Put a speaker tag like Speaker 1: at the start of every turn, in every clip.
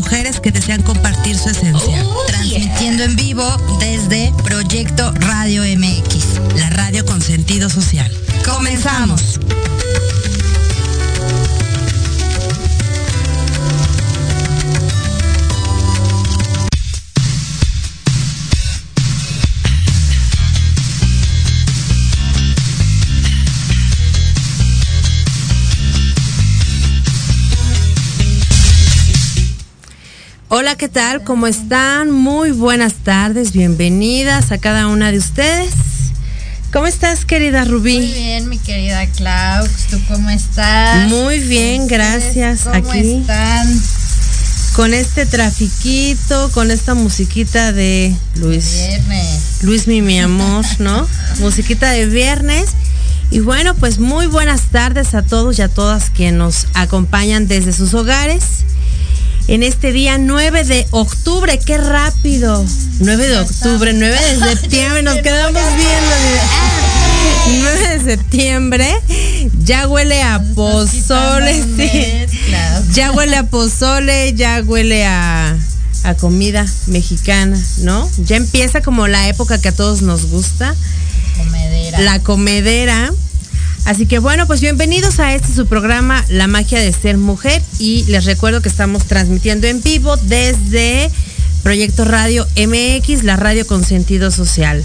Speaker 1: mujeres que desean compartir su esencia.
Speaker 2: Oh, Transmitiendo en vivo desde Proyecto Radio MX,
Speaker 1: la radio con sentido social.
Speaker 2: Comenzamos.
Speaker 1: ¿Qué tal? ¿Cómo están? Muy buenas tardes, bienvenidas a cada una de ustedes. ¿Cómo estás, querida Rubí?
Speaker 2: Muy bien, mi querida Klaus. ¿Tú cómo estás?
Speaker 1: Muy bien, gracias.
Speaker 2: ¿Cómo
Speaker 1: Aquí
Speaker 2: están?
Speaker 1: con este trafiquito, con esta musiquita de Luis.
Speaker 2: Viernes.
Speaker 1: Luis mi, mi amor, ¿no? musiquita de viernes. Y bueno, pues muy buenas tardes a todos y a todas que nos acompañan desde sus hogares en este día 9 de octubre. ¡Qué rápido! 9 de octubre, 9 de septiembre, nos quedamos viendo. 9 de septiembre, ya huele a pozole, sí. Ya huele a pozole, ya huele a, a comida mexicana, ¿no? Ya empieza como la época que a todos nos gusta.
Speaker 2: Comedera.
Speaker 1: La comedera. Así que bueno, pues bienvenidos a este su programa La magia de ser mujer y les recuerdo que estamos transmitiendo en vivo desde Proyecto Radio MX, la radio con sentido social.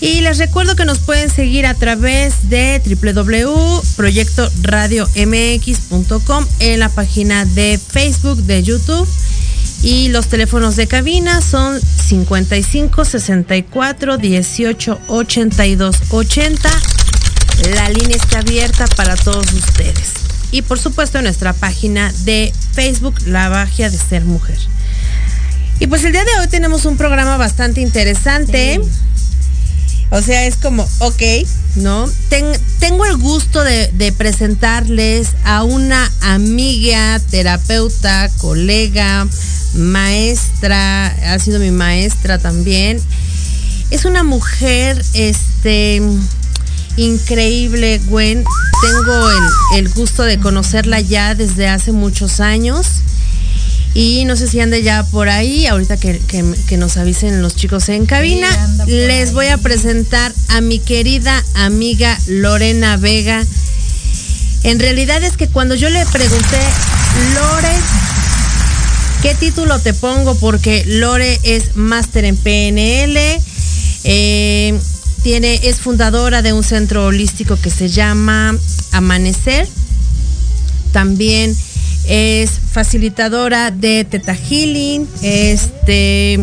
Speaker 1: Y les recuerdo que nos pueden seguir a través de www.proyectoradiomx.com en la página de Facebook, de YouTube. Y los teléfonos de cabina son 55 64 18 82 80 la línea está abierta para todos ustedes. Y por supuesto en nuestra página de Facebook, La Magia de Ser Mujer. Y pues el día de hoy tenemos un programa bastante interesante. Sí. O sea, es como, ok, ¿no? Ten, tengo el gusto de, de, presentarles a una amiga, terapeuta, colega, maestra, ha sido mi maestra también. Es una mujer, este, increíble, Gwen. Tengo el, el, gusto de conocerla ya desde hace muchos años. Y no sé si ande ya por ahí, ahorita que, que, que nos avisen los chicos en cabina. Sí, les voy a presentar a mi querida amiga Lorena Vega. En realidad es que cuando yo le pregunté, Lore, ¿qué título te pongo? Porque Lore es máster en PNL. Eh, tiene, es fundadora de un centro holístico que se llama Amanecer. También es facilitadora de Teta Healing. Este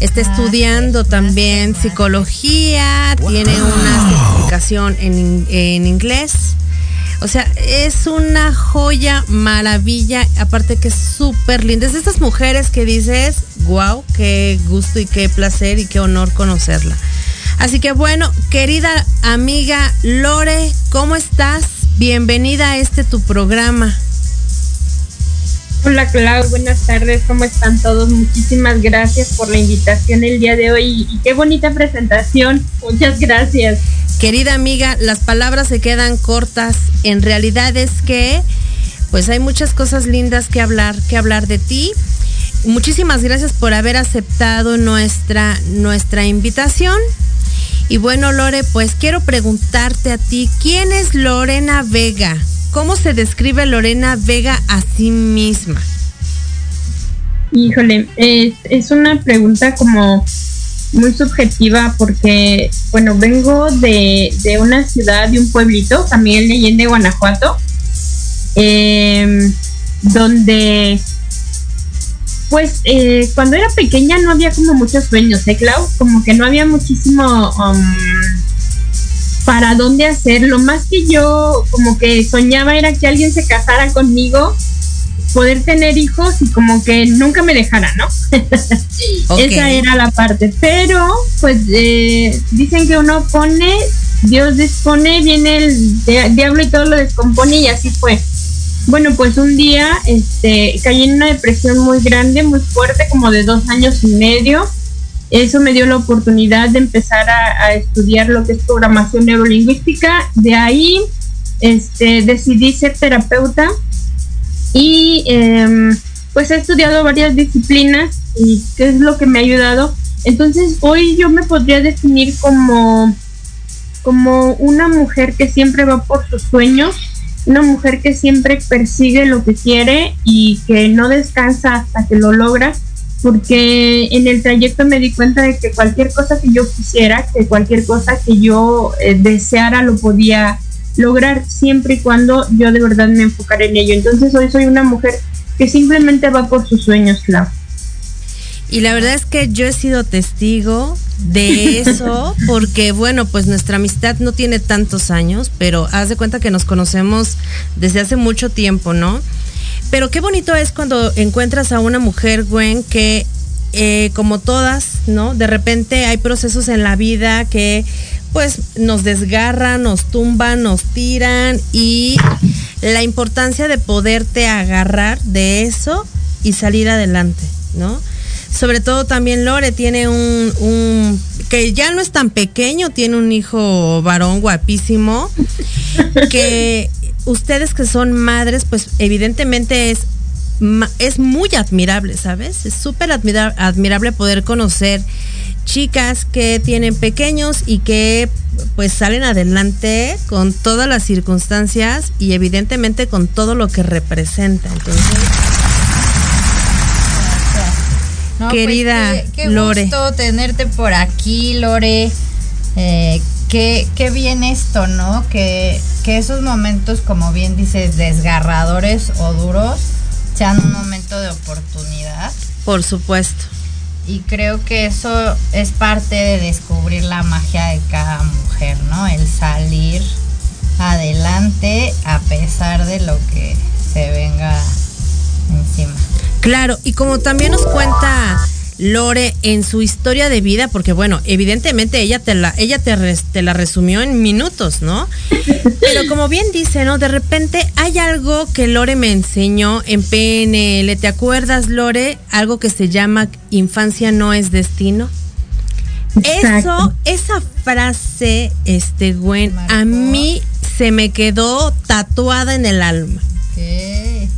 Speaker 1: está estudiando también psicología. Tiene una certificación en, en inglés. O sea, es una joya, maravilla, aparte que es súper linda. Es de estas mujeres que dices, wow, qué gusto y qué placer y qué honor conocerla. Así que bueno, querida amiga Lore, ¿cómo estás? Bienvenida a este tu programa.
Speaker 3: Hola Clau, buenas tardes, ¿cómo están todos? Muchísimas gracias por la invitación el día de hoy y qué bonita presentación. Muchas gracias.
Speaker 1: Querida amiga, las palabras se quedan cortas. En realidad es que pues hay muchas cosas lindas que hablar, que hablar de ti. Muchísimas gracias por haber aceptado nuestra, nuestra invitación. Y bueno, Lore, pues quiero preguntarte a ti, ¿quién es Lorena Vega? ¿Cómo se describe Lorena Vega a sí misma?
Speaker 3: Híjole, es, es una pregunta como muy subjetiva porque, bueno, vengo de, de, una ciudad, de un pueblito, también Leyende, Guanajuato, eh, donde pues eh, cuando era pequeña no había como muchos sueños, ¿eh, Clau? Como que no había muchísimo um, para dónde hacer. Lo más que yo como que soñaba era que alguien se casara conmigo poder tener hijos y como que nunca me dejara, ¿no? Esa era la parte. Pero, pues, eh, dicen que uno pone, Dios dispone, viene el diablo y todo lo descompone y así fue. Bueno, pues un día este, caí en una depresión muy grande, muy fuerte, como de dos años y medio. Eso me dio la oportunidad de empezar a, estudiar lo que es programación neurolingüística. De ahí este, decidí ser terapeuta y em, pues he estudiado varias disciplinas y qué es lo que me ha ayudado. Entonces hoy yo me podría definir como, como una mujer que siempre va por sus sueños, una mujer que siempre persigue lo que quiere y que no descansa hasta que lo logra, porque en el trayecto me di cuenta de que cualquier cosa que yo quisiera, que cualquier cosa que yo eh, deseara lo podía lograr siempre y cuando yo de verdad me enfocara en ello. Entonces hoy soy una mujer que simplemente va por sus sueños, Clau.
Speaker 1: Y la verdad es que yo he sido testigo de eso, porque bueno, pues nuestra amistad no tiene tantos años, pero haz de cuenta que nos conocemos desde hace mucho tiempo, ¿no? Pero qué bonito es cuando encuentras a una mujer, Gwen, que eh, como todas, ¿no? De repente hay procesos en la vida que pues nos desgarran, nos tumban, nos tiran y la importancia de poderte agarrar de eso y salir adelante, ¿no? Sobre todo también Lore tiene un, un que ya no es tan pequeño, tiene un hijo varón guapísimo, que ustedes que son madres, pues evidentemente es es muy admirable, ¿sabes? Es súper admirable poder conocer chicas que tienen pequeños y que pues salen adelante con todas las circunstancias y evidentemente con todo lo que representa. Entonces,
Speaker 2: pues,
Speaker 1: querida
Speaker 2: qué,
Speaker 1: Lore.
Speaker 2: gusto tenerte por aquí, Lore. Eh, qué, qué bien esto, ¿no? Que, que esos momentos, como bien dices, desgarradores o duros, sean un momento de oportunidad.
Speaker 1: Por supuesto.
Speaker 2: Y creo que eso es parte de descubrir la magia de cada mujer, ¿no? El salir adelante a pesar de lo que se venga encima.
Speaker 1: Claro, y como también nos cuenta Lore en su historia de vida, porque bueno, evidentemente ella te la, ella te, te la resumió en minutos, ¿no? Pero como bien dice, ¿no? De repente hay algo que Lore me enseñó en PNL. ¿Te acuerdas, Lore? Algo que se llama infancia no es destino. Eso, esa frase, este, Gwen, a mí se me quedó tatuada en el alma.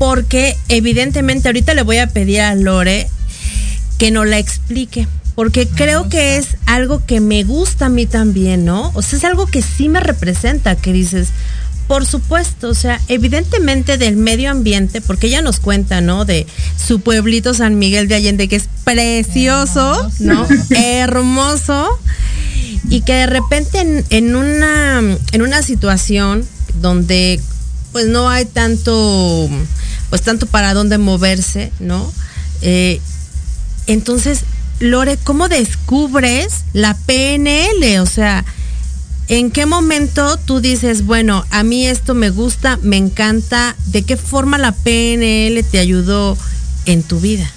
Speaker 1: Porque evidentemente ahorita le voy a pedir a Lore que no la explique. Porque creo que es algo que me gusta a mí también, ¿no? O sea, es algo que sí me representa, que dices, por supuesto, o sea, evidentemente del medio ambiente, porque ella nos cuenta, ¿no? De su pueblito San Miguel de Allende, que es precioso, ¿no? Hermoso. Y que de repente en, una, en una situación donde pues no hay tanto, pues tanto para dónde moverse, ¿no? Eh, entonces, Lore, ¿cómo descubres la PNL? O sea, ¿en qué momento tú dices, bueno, a mí esto me gusta, me encanta? ¿De qué forma la PNL te ayudó en tu vida?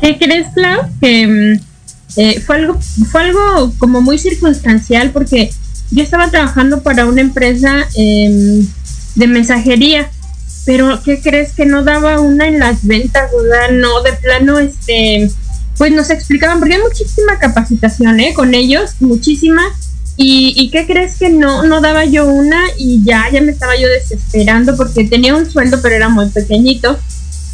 Speaker 3: ¿Qué crees, Clau? Que mm, eh, fue, algo, fue algo como muy circunstancial porque yo estaba trabajando para una empresa em, de mensajería pero ¿qué crees que no daba una en las ventas? O sea, no, de plano, este, pues nos explicaban, porque hay muchísima capacitación, ¿eh? Con ellos, muchísima. Y, y, qué crees que no, no daba yo una y ya, ya me estaba yo desesperando porque tenía un sueldo, pero era muy pequeñito.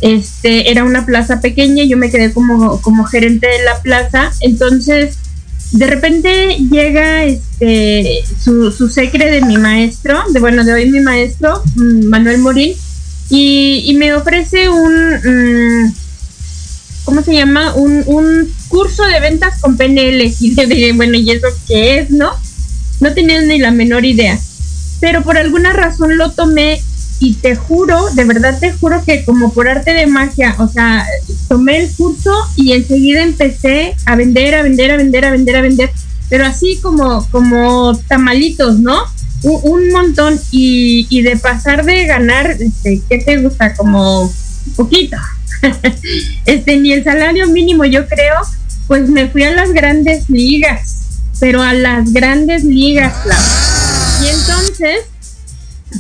Speaker 3: Este, era una plaza pequeña yo me quedé como, como gerente de la plaza. Entonces, de repente llega este su, su secre de mi maestro, de bueno, de hoy mi maestro, mm, Manuel Morín, y, me ofrece un, mm, ¿cómo se llama? Un, un, curso de ventas con PNL. Y dije, bueno, ¿y eso qué es, no? No tenía ni la menor idea. Pero por alguna razón lo tomé y te juro, de verdad te juro que como por arte de magia, o sea, tomé el curso y enseguida empecé a vender, a vender, a vender, a vender, a vender, pero así como, como tamalitos, ¿no? un, montón y, y, de pasar de ganar, este, ¿qué te gusta? Como poquito. este, ni el salario mínimo, yo creo, pues me fui a las grandes ligas, pero a las grandes ligas, Y entonces,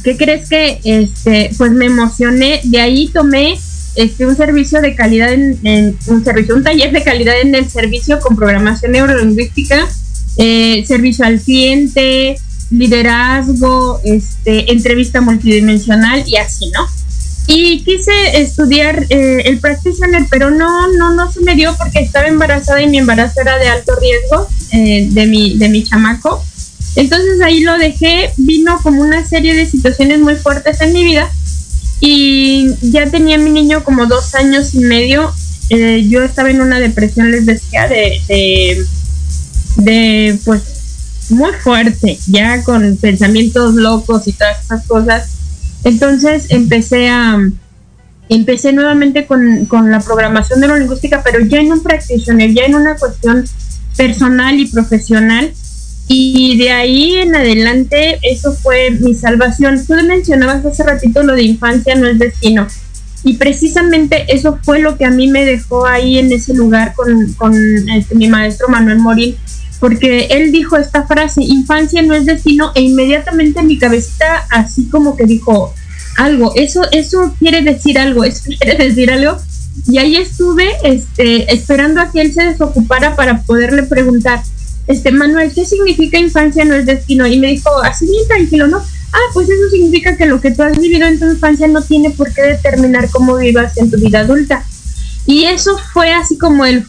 Speaker 3: ¿qué crees que, este, pues me emocioné, de ahí tomé este, un servicio de calidad en, un servicio, un taller de calidad en el servicio con programación neurolingüística, eh, servicio al cliente, liderazgo, este, entrevista multidimensional y así, ¿no? Y quise estudiar eh, el practitioner, pero no, no, no se me dio porque estaba embarazada y mi embarazo era de alto riesgo eh, de, mi, de mi chamaco. Entonces ahí lo dejé, vino como una serie de situaciones muy fuertes en mi vida y ya tenía mi niño como dos años y medio. Eh, yo estaba en una depresión, les decía, de, de, pues muy fuerte, ya con pensamientos locos y todas esas cosas. Entonces empecé a empecé nuevamente con, con la programación neurolingüística, pero ya en un practitioner, ya en una cuestión personal y profesional. Y de ahí en adelante, eso fue mi salvación. Tú mencionabas hace ratito lo de infancia no es destino. Y precisamente eso fue lo que a mí me dejó ahí en ese lugar con, con este, mi maestro Manuel Morín, porque él dijo esta frase, infancia no es destino, e inmediatamente en mi cabecita así como que dijo algo, eso, eso quiere decir algo, eso quiere decir algo. Y ahí estuve este, esperando a que él se desocupara para poderle preguntar, este Manuel, ¿qué significa infancia no es destino? Y me dijo, así bien tranquilo, ¿no? Ah, pues eso significa que lo que tú has vivido en tu infancia no tiene por qué determinar cómo vivas en tu vida adulta. Y eso fue así como el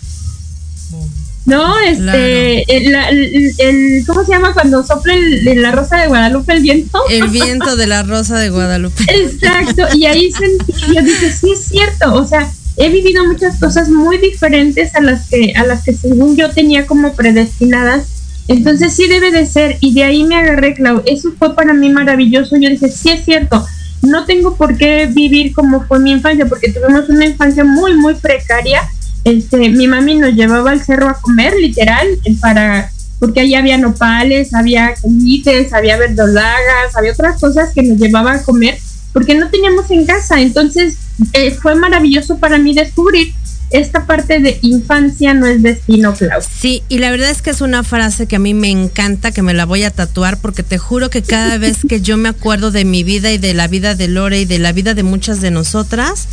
Speaker 3: ¿no? Este, el, ¿cómo se llama cuando sopla la rosa de Guadalupe el viento?
Speaker 1: El viento de la rosa de Guadalupe.
Speaker 3: Exacto, y ahí sentí, yo dije, sí es cierto, o sea, he vivido muchas cosas muy diferentes a las que, a las que según yo tenía como predestinadas, entonces sí debe de ser, y de ahí me agarré, Clau, eso fue para mí maravilloso, yo dije, sí es cierto, no tengo por qué vivir como fue mi infancia, porque tuvimos una infancia muy, muy precaria, este, mi mami nos llevaba al cerro a comer, literal, para, porque allá había nopales, había comites, había verdolagas, había otras cosas que nos llevaba a comer, porque no teníamos en casa. Entonces, eh, fue maravilloso para mí descubrir esta parte de infancia no es destino, Clau.
Speaker 1: Sí, y la verdad es que es una frase que a mí me encanta, que me la voy a tatuar, porque te juro que cada vez que yo me acuerdo de mi vida y de la vida de Lore y de la vida de muchas de nosotras,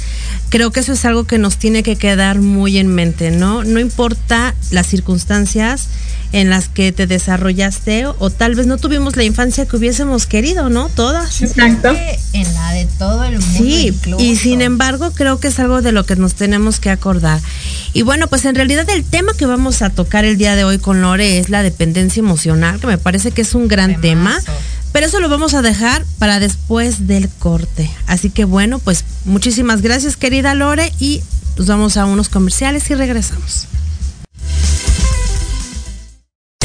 Speaker 1: creo que eso es algo que nos tiene que quedar muy en mente, ¿no? No importa las circunstancias en las que te desarrollaste o tal vez no tuvimos la infancia que hubiésemos querido, ¿no? Todas.
Speaker 2: Exacto. En la de todo el mundo.
Speaker 1: Sí, y sin embargo creo que es algo de lo que nos tenemos que acordar. Y bueno, pues en realidad el tema que vamos a tocar el día de hoy con Lore es la dependencia emocional, que me parece que es un gran tema. Pero eso lo vamos a dejar para después del corte. Así que bueno, pues muchísimas gracias querida Lore y nos vamos a unos comerciales y regresamos.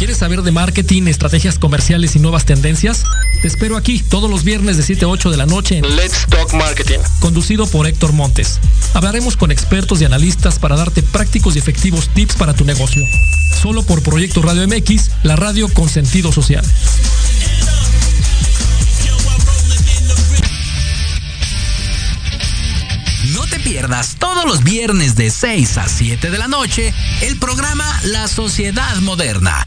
Speaker 4: ¿Quieres saber de marketing, estrategias comerciales y nuevas tendencias? Te espero aquí todos los viernes de 7 a 8 de la noche en Let's Talk Marketing, conducido por Héctor Montes. Hablaremos con expertos y analistas para darte prácticos y efectivos tips para tu negocio. Solo por Proyecto Radio MX, la radio con sentido social.
Speaker 5: No te pierdas todos los viernes de 6 a 7 de la noche el programa La Sociedad Moderna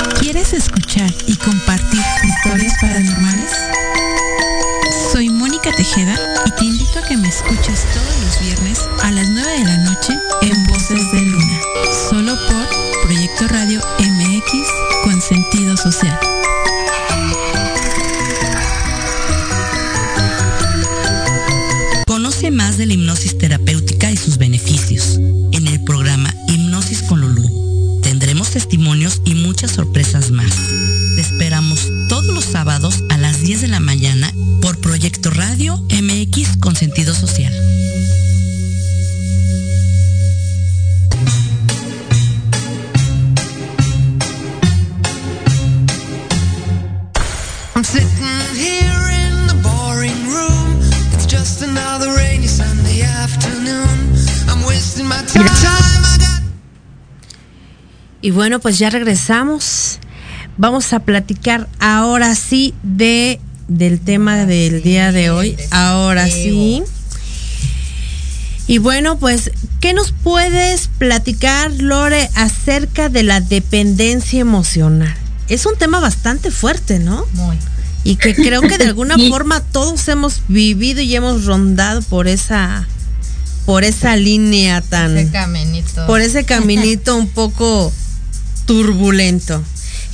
Speaker 6: ¿Quieres escuchar y compartir historias paranormales? Soy Mónica Tejeda y te invito a que me escuches todos los viernes a las 9 de la noche en Voces de Luna, solo por Proyecto Radio MX
Speaker 7: con sentido social.
Speaker 8: Conoce más de la hipnosis Radio MX con sentido social.
Speaker 9: I'm sitting here in the boring room. It's just another rainy Sunday afternoon. I'm wasting my time. I got...
Speaker 1: Y bueno, pues ya regresamos. Vamos a platicar ahora sí de del tema del día de hoy. Ahora sí. Y bueno, pues, ¿qué nos puedes platicar, Lore, acerca de la dependencia emocional? Es un tema bastante fuerte, ¿no?
Speaker 2: Muy.
Speaker 1: Y que creo que de alguna forma todos hemos vivido y hemos rondado por esa por esa línea tan
Speaker 2: ese caminito.
Speaker 1: por ese caminito un poco turbulento.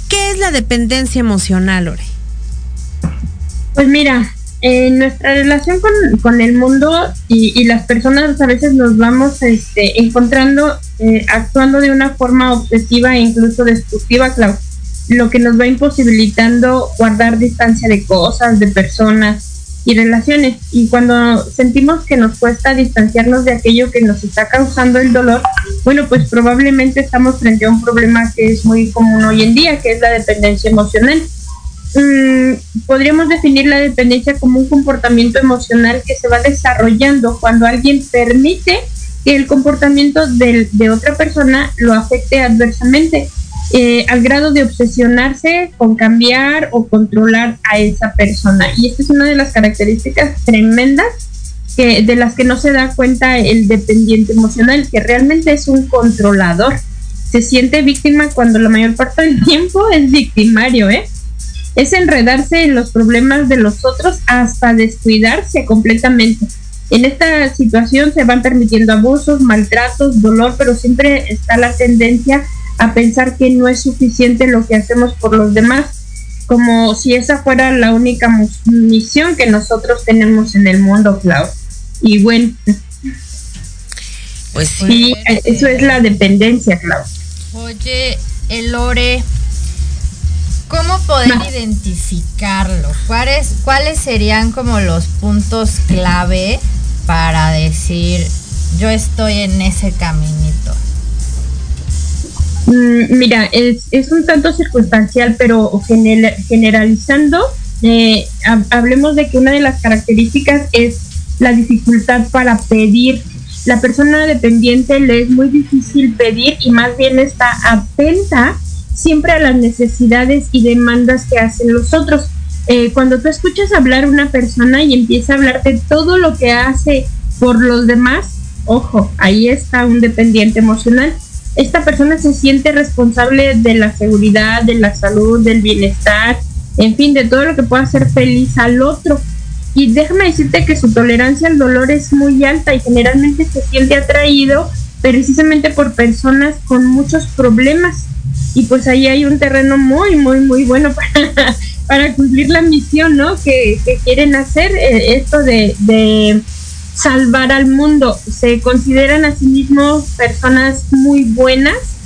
Speaker 1: ¿Qué es la dependencia emocional, Lore?
Speaker 3: Pues mira, en nuestra relación con, el mundo y, las personas a veces nos vamos este, encontrando eh, actuando de una forma obsesiva e incluso destructiva, Clau, lo que nos va imposibilitando guardar distancia de cosas, de personas y relaciones. Y cuando sentimos que nos cuesta distanciarnos de aquello que nos está causando el dolor, bueno, pues probablemente estamos frente a un problema que es muy común hoy en día, que es la dependencia emocional. Mm, podríamos definir la dependencia como un comportamiento emocional que se va desarrollando cuando alguien permite que el comportamiento de, de otra persona lo afecte adversamente eh, al grado de obsesionarse con cambiar o controlar a esa persona. Y esta es una de las características tremendas que, de las que no se da cuenta el dependiente emocional, que realmente es un controlador. Se siente víctima cuando la mayor parte del tiempo es victimario, ¿eh? Es enredarse en los problemas de los otros hasta descuidarse completamente. En esta situación se van permitiendo abusos, maltratos, dolor, pero siempre está la tendencia a pensar que no es suficiente lo que hacemos por los demás, como si esa fuera la única misión que nosotros tenemos en el mundo, Clau. Y bueno, pues sí, eso es la dependencia, Clau.
Speaker 2: Oye, Elore, ¿cómo poder identificarlo? ¿Cuáles, ¿Cuáles serían como los puntos clave para decir yo estoy en ese caminito?
Speaker 3: Mm, mira, es, es, un tanto circunstancial, pero generalizando, eh, hablemos de que una de las características es la dificultad para pedir. La persona dependiente le es muy difícil pedir y más bien está atenta siempre a las necesidades y demandas que hacen los otros. Eh, cuando tú escuchas hablar una persona y empieza a hablarte todo lo que hace por los demás, ojo, ahí está un dependiente emocional esta persona se siente responsable de la seguridad, de la salud, del bienestar, en fin, de todo lo que pueda hacer feliz al otro. Y déjame decirte que su tolerancia al dolor es muy alta y generalmente se siente atraído precisamente por personas con muchos problemas. Y pues ahí hay un terreno muy, muy, muy bueno para, para cumplir la misión, ¿no? Que, quieren hacer eh, esto de salvar al mundo. Se consideran a sí mismos personas muy buenas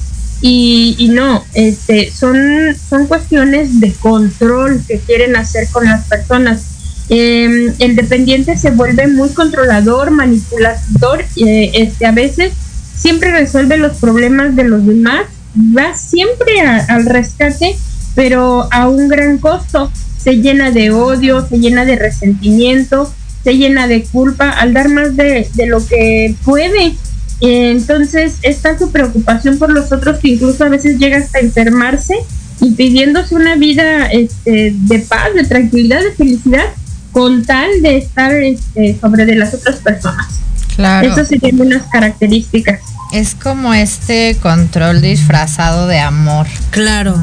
Speaker 3: y, no, este, son, son cuestiones de control que quieren hacer con las personas. Em, el dependiente se vuelve muy controlador, manipulador, eh, este, a veces siempre resuelve los problemas de los demás, va siempre al rescate, pero a un gran costo. Se llena de odio, se llena de resentimiento, se llena de culpa al dar más de, lo que puede. entonces está su preocupación por los otros que incluso a veces llega hasta enfermarse impidiéndose una vida este, de paz, de tranquilidad, de felicidad, con tal de estar este, sobre de las otras personas. Claro. Eso serían unas características.
Speaker 2: Es como este control disfrazado de amor.
Speaker 1: Claro.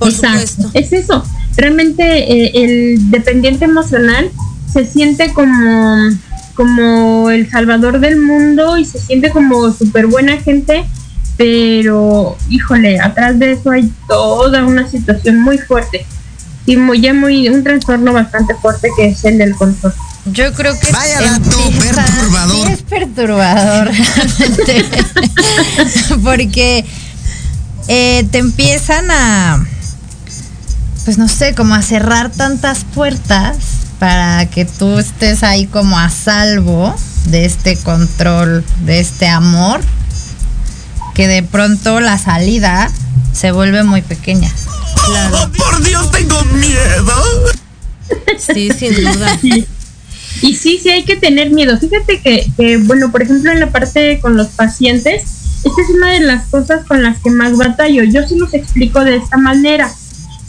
Speaker 3: Exacto. Es eso. Realmente eh, el dependiente emocional se siente como, como el salvador del mundo y se siente como súper buena gente, pero híjole, atrás de eso hay toda una situación muy fuerte y muy, ya muy un trastorno bastante fuerte que es el del control.
Speaker 2: Yo creo que
Speaker 5: Vaya dato perturbador.
Speaker 2: es perturbador porque eh, te empiezan a, pues no sé, como a cerrar tantas puertas para que tú estés ahí como a salvo de este control, de este amor, que de pronto la salida se vuelve muy pequeña.
Speaker 5: Claro. Oh, por Dios, tengo miedo.
Speaker 1: Sí, sin duda.
Speaker 3: Y sí, sí hay que tener miedo. Fíjate que, que, bueno, por ejemplo, en la parte con los pacientes, esta es una de las cosas con las que más batallo. Yo sí los explico de esta manera.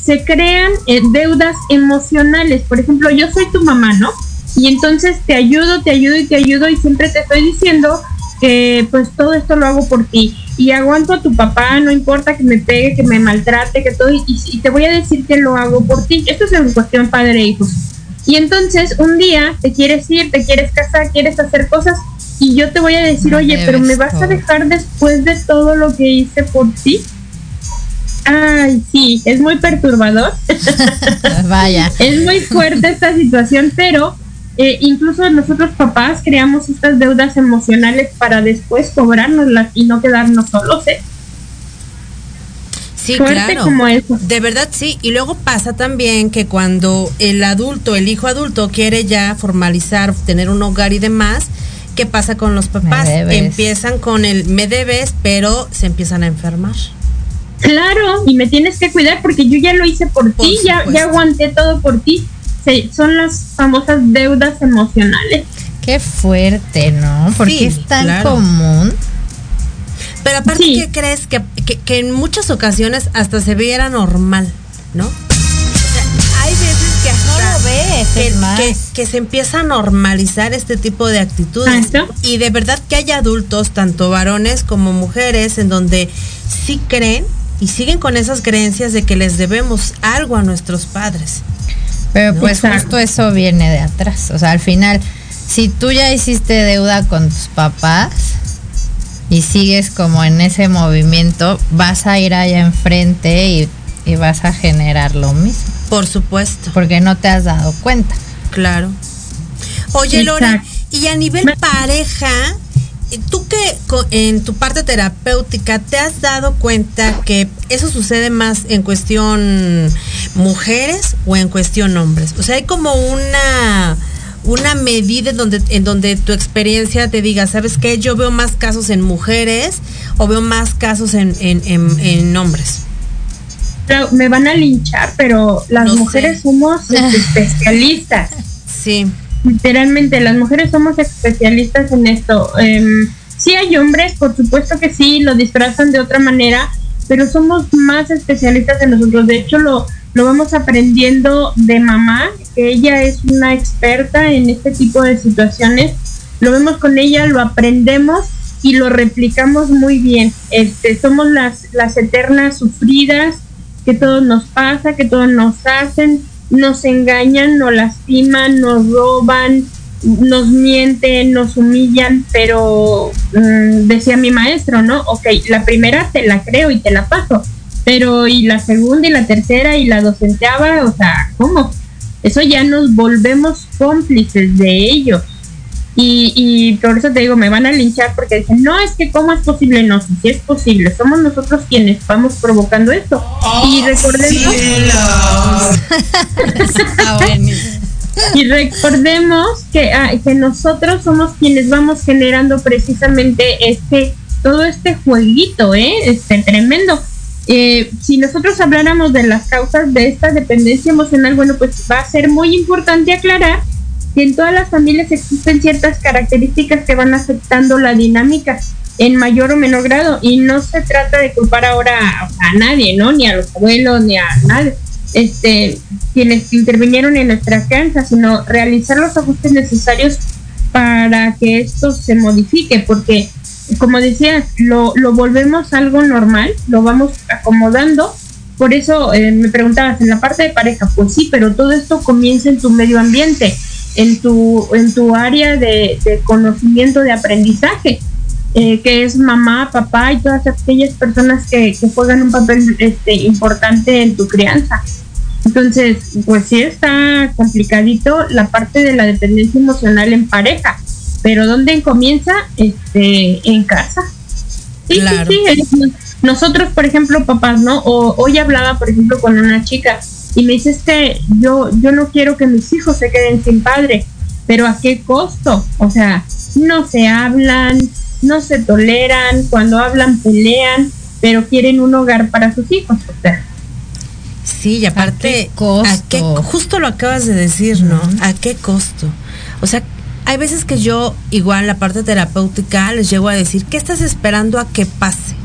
Speaker 3: Se crean eh, deudas emocionales. Por ejemplo, yo soy tu mamá, ¿no? Y entonces te ayudo, te ayudo y te ayudo y siempre te estoy diciendo que pues todo esto lo hago por ti y aguanto a tu papá, no importa que me pegue, que me maltrate, que todo, y, te voy a decir que lo hago por ti. Esto es en cuestión padre e hijos. Y entonces un día te quieres ir, te quieres casar, quieres hacer cosas y yo te voy a decir, oye, pero me vas a dejar después de todo lo que hice por ti. Ay, sí, es muy perturbador.
Speaker 2: Vaya.
Speaker 3: es muy fuerte esta situación, pero eh, incluso nosotros papás creamos estas deudas emocionales para después cobrárnoslas y no quedarnos solos. ¿eh?
Speaker 1: Sí, claro. De verdad sí. Y luego pasa también que cuando el adulto, el hijo adulto quiere ya formalizar, tener un hogar y demás, ¿qué pasa con los papás? Empiezan con el me debes, pero se empiezan a enfermar.
Speaker 3: Claro, y me tienes que cuidar porque yo ya lo hice por, ti, ya, ya aguanté todo por ti. Sí, son las famosas deudas emocionales.
Speaker 2: Qué fuerte, ¿no? Porque es tan común.
Speaker 1: Pero aparte, ¿qué crees? Que, que, en muchas ocasiones hasta se viera normal, ¿no? hay veces que hasta
Speaker 2: no lo ves,
Speaker 1: que, que, se empieza a normalizar este tipo de actitudes. Y de verdad que hay adultos, tanto varones como mujeres, en donde sí creen y siguen con esas creencias de que les debemos algo a nuestros padres.
Speaker 2: Pero pues justo eso viene de atrás. O sea, al final, si tú ya hiciste deuda con tus papás y sigues como en ese movimiento, vas a ir allá enfrente y, vas a generar lo mismo.
Speaker 1: Por supuesto.
Speaker 2: Porque no te has dado cuenta.
Speaker 1: Claro. Oye, Lore, y a nivel pareja, tú que en tu parte terapéutica te has dado cuenta que eso sucede más en cuestión mujeres o en cuestión hombres. O sea, hay como una una medida en donde, en donde tu experiencia te diga, ¿sabes qué? Yo veo más casos en mujeres o veo más casos en, en, hombres.
Speaker 3: me van a linchar, pero las mujeres somos especialistas.
Speaker 1: Sí
Speaker 3: literalmente las mujeres somos especialistas en esto. Eh, sí hay hombres, por supuesto que sí, lo disfrazan de otra manera, pero somos más especialistas en nosotros. De hecho, lo, lo vamos aprendiendo de mamá, que ella es una experta en este tipo de situaciones. Lo vemos con ella, lo aprendemos y lo replicamos muy bien. Este, somos las, las eternas sufridas, que todo nos pasa, que todo nos hacen, nos engañan, nos lastiman, nos roban, nos mienten, nos humillan, pero mm, decía mi maestro, ¿no? Ok, la primera te la creo y te la paso, pero y la segunda y la tercera y la docenteaba, o sea, ¿cómo? Eso ya nos volvemos cómplices de ellos. Y, y por eso te digo, me van a linchar porque dicen, no, es que cómo es posible, no, si es posible, somos nosotros quienes vamos provocando esto. y recordemos... y recordemos que, ah, que nosotros somos quienes vamos generando precisamente este, todo este jueguito, ¿eh? Este tremendo. Eh, si nosotros habláramos de las causas de esta dependencia emocional, bueno, pues va a ser muy importante aclarar que en todas las familias existen ciertas características que van afectando la dinámica en mayor o menor grado y no se trata de culpar ahora a, nadie, ¿no? Ni a los abuelos, ni a nadie, este, quienes intervinieron en nuestra crianza, sino realizar los ajustes necesarios para que esto se modifique, porque como decía, lo, lo volvemos algo normal, lo vamos acomodando. Por eso eh, me preguntabas, en la parte de pareja, pues sí, pero todo esto comienza en tu medio ambiente en tu, en tu área de, conocimiento, de aprendizaje, eh, que es mamá, papá y todas aquellas personas que, juegan un papel este, importante en tu crianza. Entonces, pues sí está complicadito la parte de la dependencia emocional en pareja, pero ¿dónde comienza? Este, en casa. Sí, sí, sí. Nosotros, por ejemplo, papás, ¿no? O, hoy hablaba, por ejemplo, con una chica y me dice, es que yo, yo no quiero que mis hijos se queden sin padre, pero ¿a qué costo? O sea, no se hablan, no se toleran, cuando hablan pelean, pero quieren un hogar para sus hijos. O sea.
Speaker 1: Sí, y aparte, ¿A qué justo lo acabas de decir, ¿no? ¿A qué costo? O sea, hay veces que yo, igual la parte terapéutica, les llego a decir, ¿qué estás esperando a que pase?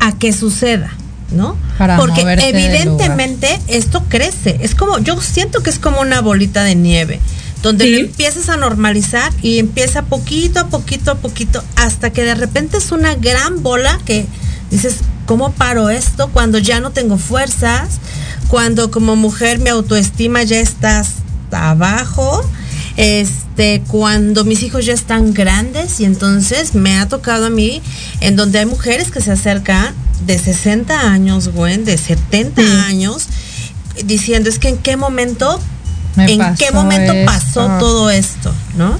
Speaker 1: A que suceda, ¿no? Porque evidentemente esto crece. Es como, yo siento que es como una bolita de nieve, donde empiezas a normalizar y empieza poquito a poquito a poquito, hasta que de repente es una gran bola que dices, ¿cómo paro esto? Cuando ya no tengo fuerzas, cuando como mujer mi autoestima ya está hasta abajo este, cuando mis hijos ya están grandes y entonces me ha tocado a mí en donde hay mujeres que se acercan de 60 años, güey, de 70 años, diciendo es que en qué momento, en qué momento pasó todo esto, ¿no?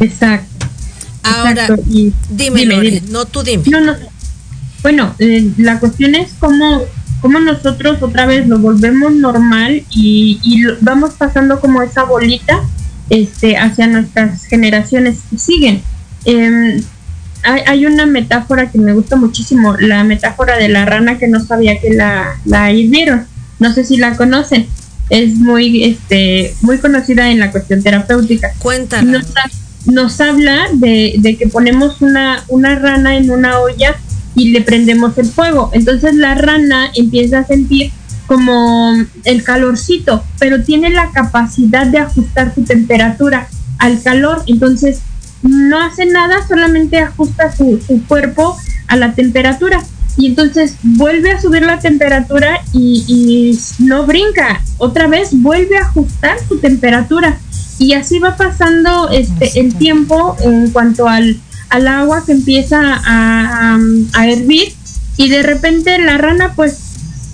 Speaker 3: Exacto.
Speaker 1: Ahora, dime, no tú dime.
Speaker 3: No, no. Bueno, eh, la cuestión es cómo cómo nosotros otra vez lo volvemos normal y, vamos pasando como esa bolita este, hacia nuestras generaciones que siguen. Em, hay, una metáfora que me gusta muchísimo, la metáfora de la rana que no sabía que la, la hirvieron. No sé si la conocen. Es muy, este, muy conocida en la cuestión terapéutica.
Speaker 1: Cuéntanos.
Speaker 3: Nos, habla de, de, que ponemos una, una rana en una olla y le prendemos el fuego. Entonces la rana empieza a sentir como el calorcito, pero tiene la capacidad de ajustar su temperatura al calor. Entonces no hace nada, solamente ajusta su, cuerpo a la temperatura. Y entonces vuelve a subir la temperatura y, y no brinca. Otra vez vuelve a ajustar su temperatura. Y así va pasando este, el tiempo en cuanto al, al agua que empieza a, hervir y de repente la rana pues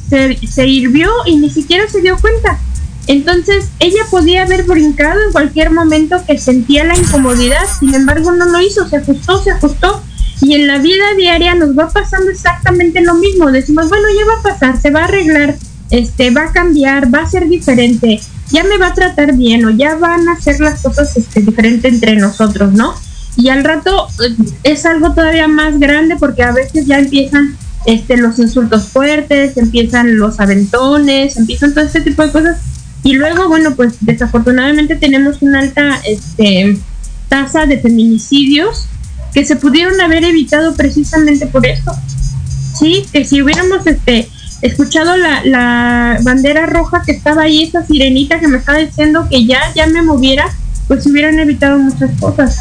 Speaker 3: se, se, hirvió y ni siquiera se dio cuenta. Entonces ella podía haber brincado en cualquier momento que sentía la incomodidad, sin embargo no lo hizo, se ajustó, se ajustó y en la vida diaria nos va pasando exactamente lo mismo. Decimos, bueno, ya va a pasar, se va a arreglar, este, va a cambiar, va a ser diferente, ya me va a tratar bien o ya van a hacer las cosas este, diferente entre nosotros, ¿no? Y al rato eh, es algo todavía más grande porque a veces ya empiezan este los insultos fuertes, empiezan los aventones, empiezan todo este tipo de cosas y luego bueno pues desafortunadamente tenemos una alta este tasa de feminicidios que se pudieron haber evitado precisamente por esto. Sí, que si hubiéramos este escuchado la, la bandera roja que estaba ahí, esa sirenita que me estaba diciendo que ya, ya me moviera, pues hubieran evitado muchas cosas.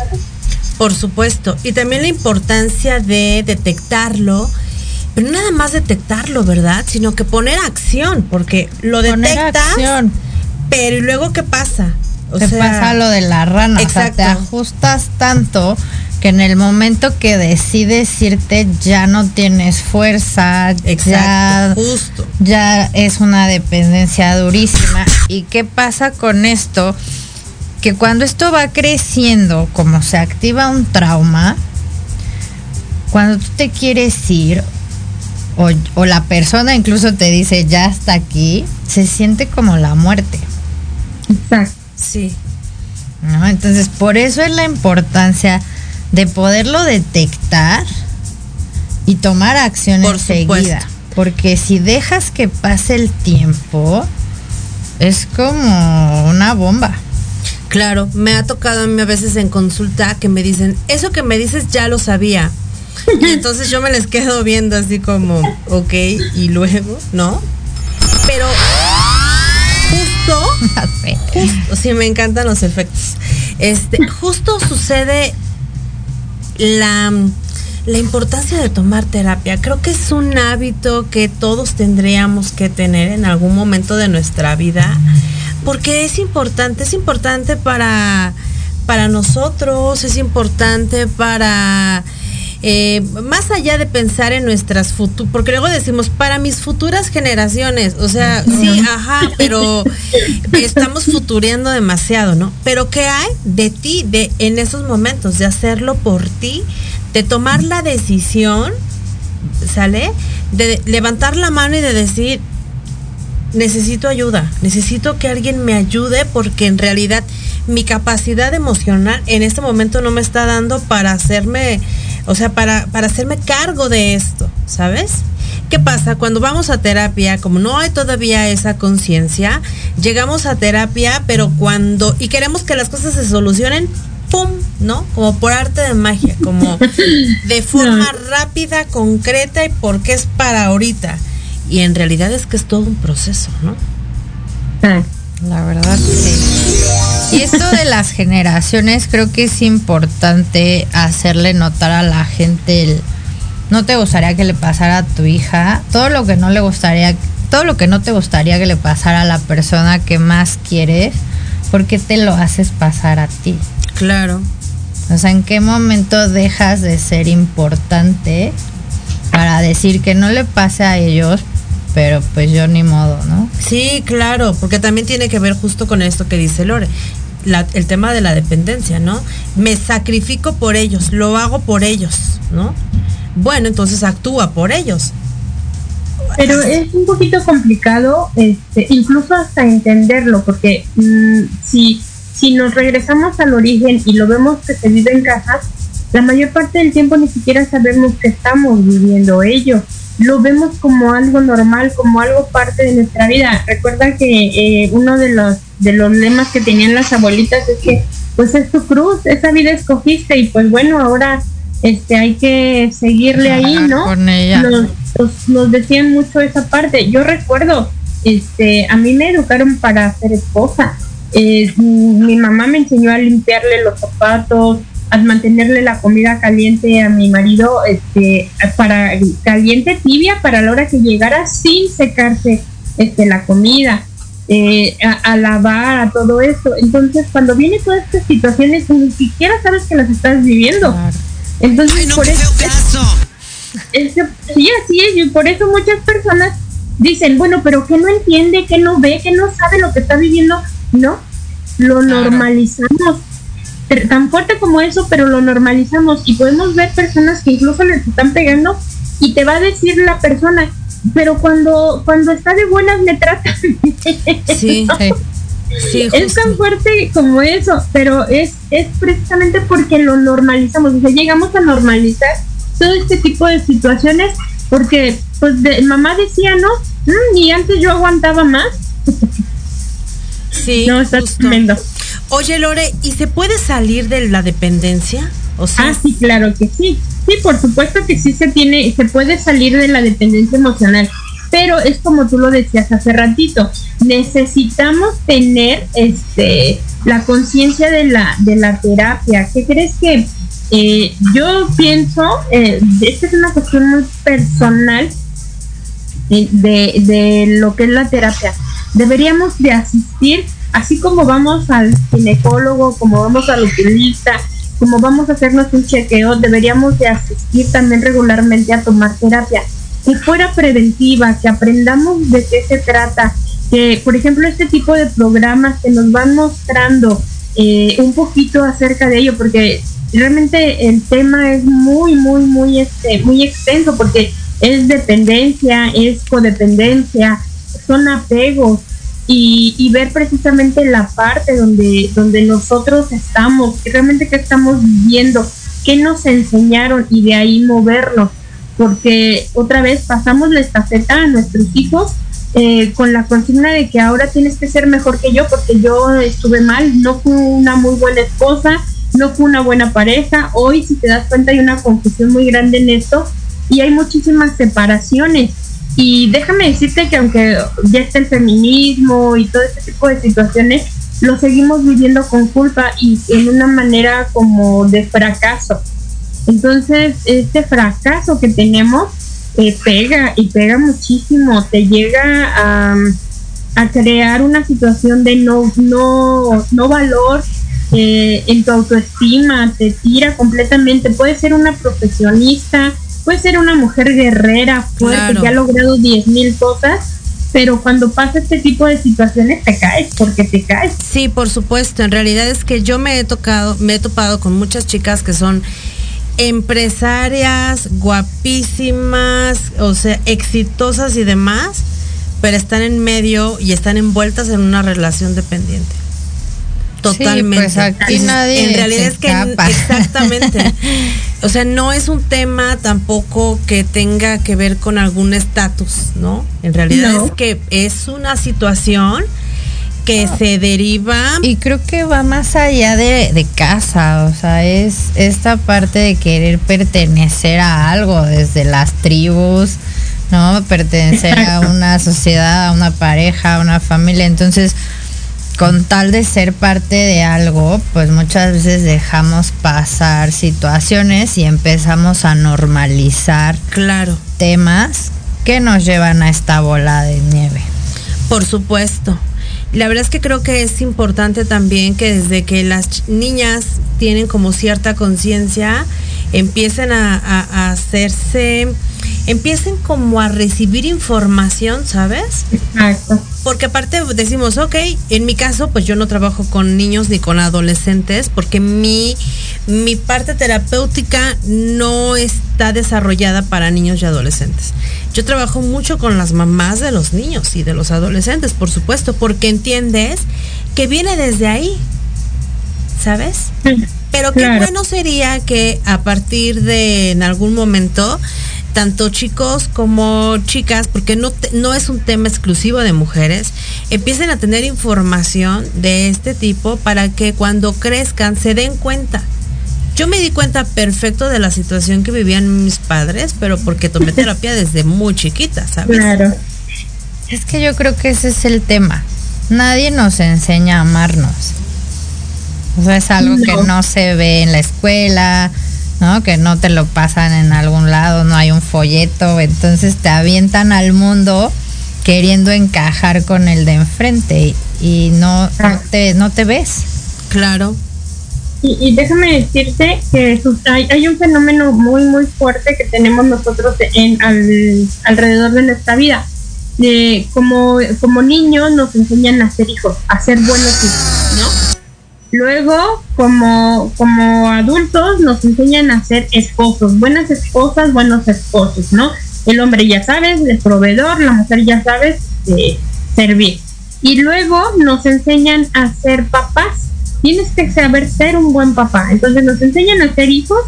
Speaker 1: Por supuesto. Y también la importancia de detectarlo. Pero no nada más detectarlo, ¿verdad? Sino que poner acción, porque lo detectas. Acción. Pero ¿y luego qué pasa?
Speaker 2: O te pasa lo de la rana. Exacto. te ajustas tanto que en el momento que decides irte ya no tienes fuerza. Exacto, ya, justo. Ya es una dependencia durísima. ¿Y qué pasa con esto? Que cuando esto va creciendo, como se activa un trauma, cuando tú te quieres ir, o, la persona incluso te dice ya está aquí, se siente como la muerte.
Speaker 3: Exacto.
Speaker 1: Sí.
Speaker 2: Entonces, por eso es la importancia de poderlo detectar y tomar acción enseguida. Porque si dejas que pase el tiempo, es como una bomba.
Speaker 1: Claro, me ha tocado a mí a veces en consulta que me dicen, eso que me dices ya lo sabía. Y entonces yo me les quedo viendo así como, ok, y luego, ¿no? Pero justo, justo, sí, me encantan los efectos. Este, justo sucede la, la importancia de tomar terapia. Creo que es un hábito que todos tendríamos que tener en algún momento de nuestra vida porque es importante, es importante para, para nosotros, es importante para... Eh, más allá de pensar en nuestras futuras, porque luego decimos, para mis futuras generaciones, o sea, sí, ajá, pero estamos futureando demasiado, ¿no? Pero ¿qué hay de ti de en esos momentos de hacerlo por ti, de tomar la decisión, ¿sale? De levantar la mano y de decir, necesito ayuda, necesito que alguien me ayude porque en realidad mi capacidad emocional en este momento no me está dando para hacerme, o sea, para, para hacerme cargo de esto, ¿sabes? ¿Qué pasa? Cuando vamos a terapia, como no hay todavía esa conciencia, llegamos a terapia, pero cuando, y queremos que las cosas se solucionen, ¡pum! ¿No? Como por arte de magia, como de forma rápida, concreta y porque es para ahorita. Y en realidad es que es todo un proceso, ¿no?
Speaker 2: Ah. La verdad, sí. Y esto de las generaciones, creo que es importante hacerle notar a la gente el no te gustaría que le pasara a tu hija, todo lo que no le gustaría, todo lo que no te gustaría que le pasara a la persona que más quieres, ¿por qué te lo haces pasar a ti?
Speaker 1: Claro.
Speaker 2: O sea, ¿en qué momento dejas de ser importante para decir que no le pase a ellos, pero pues yo ni modo, ¿no?
Speaker 1: Sí, claro, porque también tiene que ver justo con esto que dice Lore. el tema de la dependencia, ¿no? Me sacrifico por ellos, lo hago por ellos, ¿no? bueno, entonces actúa por ellos.
Speaker 3: Pero es un poquito complicado, este, incluso hasta entenderlo, porque mm, si, si nos regresamos al origen y lo vemos que se vive en casa, la mayor parte del tiempo ni siquiera sabemos que estamos viviendo ello. Lo vemos como algo normal, como algo parte de nuestra vida. Recuerda que eh, uno de los, de los lemas que tenían las abuelitas es que pues es tu cruz, esa vida escogiste y pues bueno, ahora este hay que seguirle ahí, ¿no?
Speaker 2: Con ella.
Speaker 3: Nos, decían mucho esa parte. Yo recuerdo, este, a mí me educaron para ser esposa. Eh, mi mamá me enseñó a limpiarle los zapatos, a mantenerle la comida caliente a mi marido, este, para caliente tibia para la hora que llegara sin secarse este la comida. Eh, a, lavar, a todo eso. Entonces, cuando viene todas estas situaciones, ni siquiera sabes que las estás viviendo. Entonces, por eso, Es, sí, así es, y por eso muchas personas dicen, bueno, pero que no entiende, que no ve, que no sabe lo que está viviendo. No, lo normalizamos. Tan fuerte como eso, pero lo normalizamos. Y podemos ver personas que incluso les están pegando y te va a decir la persona, pero cuando, cuando está de buenas me trata.
Speaker 1: Sí, sí
Speaker 3: es tan fuerte como eso, pero es, es precisamente porque lo normalizamos, o sea, llegamos a normalizar todo este tipo de situaciones porque pues de, mamá decía, ¿no? Mm, y antes yo aguantaba más.
Speaker 1: Sí,
Speaker 3: no, está tremendo.
Speaker 1: Oye, Lore, ¿y se puede salir de la dependencia?
Speaker 3: O ah, sí, claro que sí. Sí, por supuesto que sí se tiene, se puede salir de la dependencia emocional pero es como tú lo decías hace ratito, necesitamos tener este la conciencia de la, de la terapia. ¿Qué crees que eh, yo pienso, eh, esta es una cuestión muy personal eh, de, de lo que es la terapia. Deberíamos de asistir, así como vamos al ginecólogo, como vamos al oculista, como vamos a hacernos un chequeo, deberíamos de asistir también regularmente a tomar terapia. Que fuera preventiva, que aprendamos de qué se trata, que por ejemplo este tipo de programas que nos van mostrando eh, un poquito acerca de ello, porque realmente el tema es muy, muy, muy, este, muy extenso, porque es dependencia, es codependencia, son apegos, y, y, ver precisamente la parte donde, donde nosotros estamos, realmente qué estamos viviendo, qué nos enseñaron y de ahí movernos porque otra vez pasamos la estafeta a nuestros hijos eh, con la consigna de que ahora tienes que ser mejor que yo porque yo estuve mal, no fui una muy buena esposa, no fui una buena pareja. Hoy, si te das cuenta, hay una confusión muy grande en esto y hay muchísimas separaciones. Y déjame decirte que aunque ya está el feminismo y todo este tipo de situaciones, lo seguimos viviendo con culpa y en una manera como de fracaso. Entonces, este fracaso que tenemos eh, pega y pega muchísimo, te llega a, crear una situación de no, no, no valor eh, en tu autoestima, te tira completamente. Puede ser una profesionista, puede ser una mujer guerrera, fuerte, que ha logrado 10 mil cosas, pero cuando pasa este tipo de situaciones te caes porque te caes.
Speaker 1: Sí, por supuesto. En realidad es que yo me he tocado, me he topado con muchas chicas que son empresarias guapísimas, o sea, exitosas y demás, pero están en medio y están envueltas en una relación dependiente. Totalmente.
Speaker 2: Sí, pues aquí nadie
Speaker 1: en realidad es que exactamente. o sea, no es un tema tampoco que tenga que ver con algún estatus, ¿no? En realidad es que es una situación que se deriva.
Speaker 2: Y creo que va más allá de, de, casa, o sea, es esta parte de querer pertenecer a algo, desde las tribus, ¿no? Pertenecer a una sociedad, a una pareja, a una familia. Entonces, con tal de ser parte de algo, pues muchas veces dejamos pasar situaciones y empezamos a normalizar
Speaker 1: claro.
Speaker 2: temas que nos llevan a esta bola de nieve.
Speaker 1: Por supuesto. La verdad es que creo que es importante también que desde que las niñas tienen como cierta conciencia, empiecen a, a, hacerse, empiecen como a recibir información, ¿sabes?
Speaker 3: Exacto
Speaker 1: porque aparte decimos, ok, en mi caso, pues yo no trabajo con niños ni con adolescentes, porque mi, mi parte terapéutica no está desarrollada para niños y adolescentes. Yo trabajo mucho con las mamás de los niños y de los adolescentes, por supuesto, porque entiendes que viene desde ahí, ¿sabes? Pero qué bueno sería que a partir de en algún momento tanto chicos como chicas, porque no, no es un tema exclusivo de mujeres, empiecen a tener información de este tipo para que cuando crezcan se den cuenta. Yo me di cuenta perfecto de la situación que vivían mis padres, pero porque tomé terapia desde muy chiquita, ¿sabes?
Speaker 3: Claro.
Speaker 2: Es que yo creo que ese es el tema. Nadie nos enseña a amarnos. O sea, es algo que no se ve en la escuela, ¿no? Que no te lo pasan en algún lado, no hay un folleto, entonces te avientan al mundo queriendo encajar con el de enfrente y, no, no, te, no te ves.
Speaker 1: Claro.
Speaker 3: Y, déjame decirte que hay, un fenómeno muy, muy fuerte que tenemos nosotros en, alrededor de nuestra vida. De, como, como niños nos enseñan a ser hijos, a ser buenos hijos, ¿no? Luego, como, como adultos, nos enseñan a ser esposos, buenas esposas, buenos esposos, ¿no? El hombre ya sabes, el proveedor, la mujer ya sabes, eh, servir. Y luego nos enseñan a ser papás. Tienes que saber ser un buen papá. Entonces nos enseñan a ser hijos,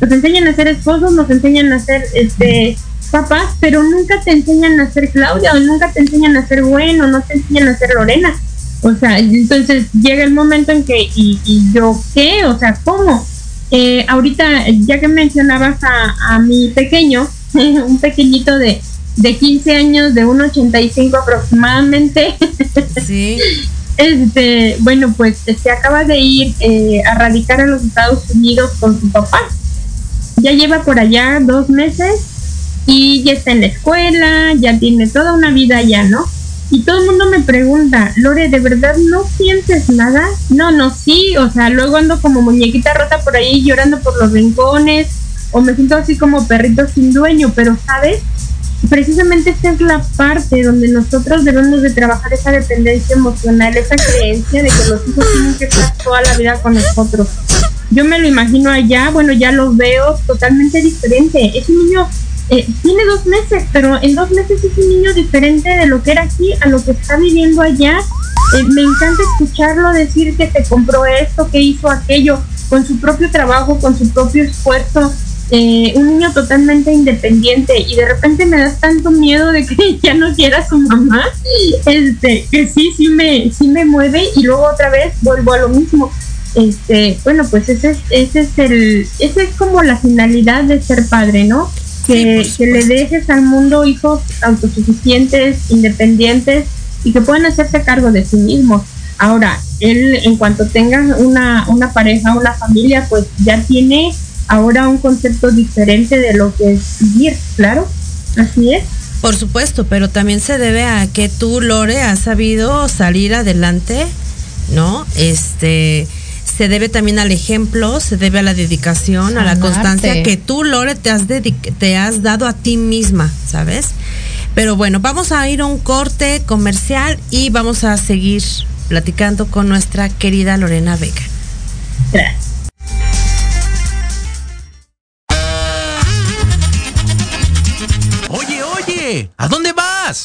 Speaker 3: nos enseñan a ser esposos, nos enseñan a ser este papás, pero nunca te enseñan a ser Claudia, o nunca te enseñan a ser bueno, no te enseñan a ser Lorena o sea, entonces llega el momento en que, ¿y, yo qué? O sea, ¿cómo? Eh, ahorita, ya que mencionabas a, mi pequeño, un pequeñito de, de 15 años, de 1,85 aproximadamente.
Speaker 1: Sí.
Speaker 3: Este, bueno, pues se acaba de ir eh, a radicar a los Estados Unidos con su papá. Ya lleva por allá dos meses y ya está en la escuela, ya tiene toda una vida allá, ¿no? Y todo el mundo me pregunta, Lore, ¿de verdad no sientes nada? No, no, sí, o sea, luego ando como muñequita rota por ahí llorando por los rincones, o me siento así como perrito sin dueño, pero ¿sabes? Precisamente esta es la parte donde nosotros debemos de trabajar esa dependencia emocional, esa creencia de que los hijos tienen que estar toda la vida con nosotros. Yo me lo imagino allá, bueno, ya lo veo totalmente diferente. Ese niño eh, tiene dos meses, pero en dos meses es un niño diferente de lo que era aquí a lo que está viviendo allá. Eh, me encanta escucharlo decir que se compró esto, que hizo aquello, con su propio trabajo, con su propio esfuerzo. Eh, un niño totalmente independiente y de repente me das tanto miedo de que ya no quiera su mamá, este, que sí, sí me, sí me mueve y luego otra vez vuelvo a lo mismo. Este, bueno, pues ese es, ese es el, esa es como la finalidad de ser padre, ¿no? Que, le dejes al mundo hijos autosuficientes, independientes y que puedan hacerse cargo de sí mismos. Ahora, él en cuanto tenga una, una pareja, una familia, pues ya tiene ahora un concepto diferente de lo que es vivir, claro, así es.
Speaker 1: Por supuesto, pero también se debe a que tú, Lore, has sabido salir adelante, ¿no? Este, se debe también al ejemplo, se debe a la dedicación, a la constancia que tú, Lore, te has, te has dado a ti misma, ¿sabes? Pero bueno, vamos a ir a un corte comercial y vamos a seguir platicando con nuestra querida Lorena Vega.
Speaker 3: Gracias.
Speaker 5: Oye, oye, ¿a dónde vas?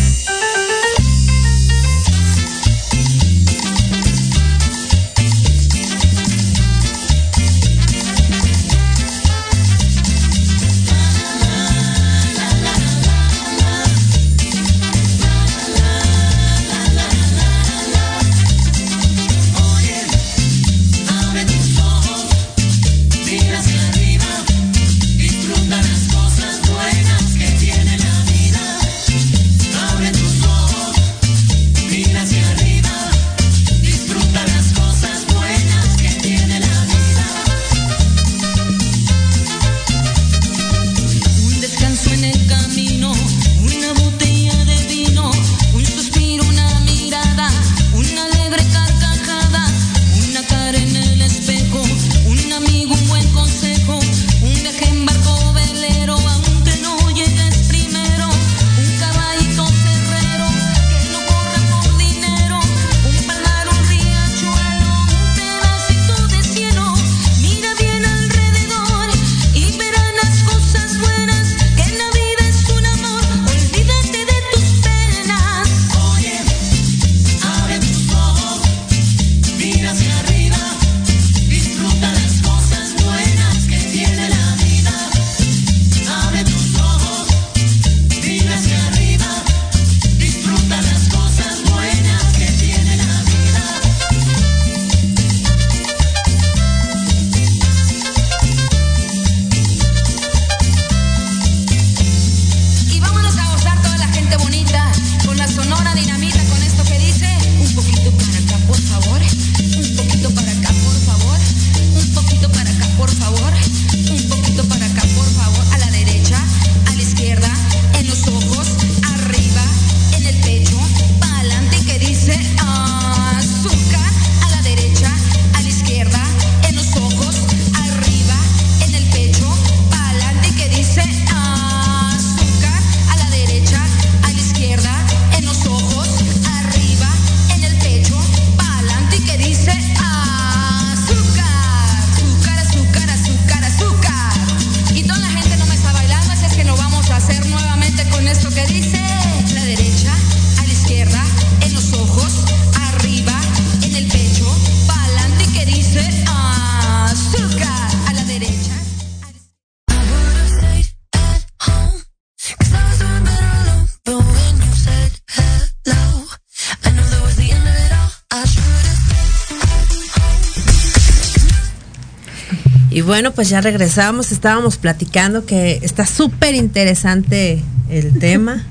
Speaker 1: Bueno, pues ya regresamos, estábamos platicando que está súper interesante el tema.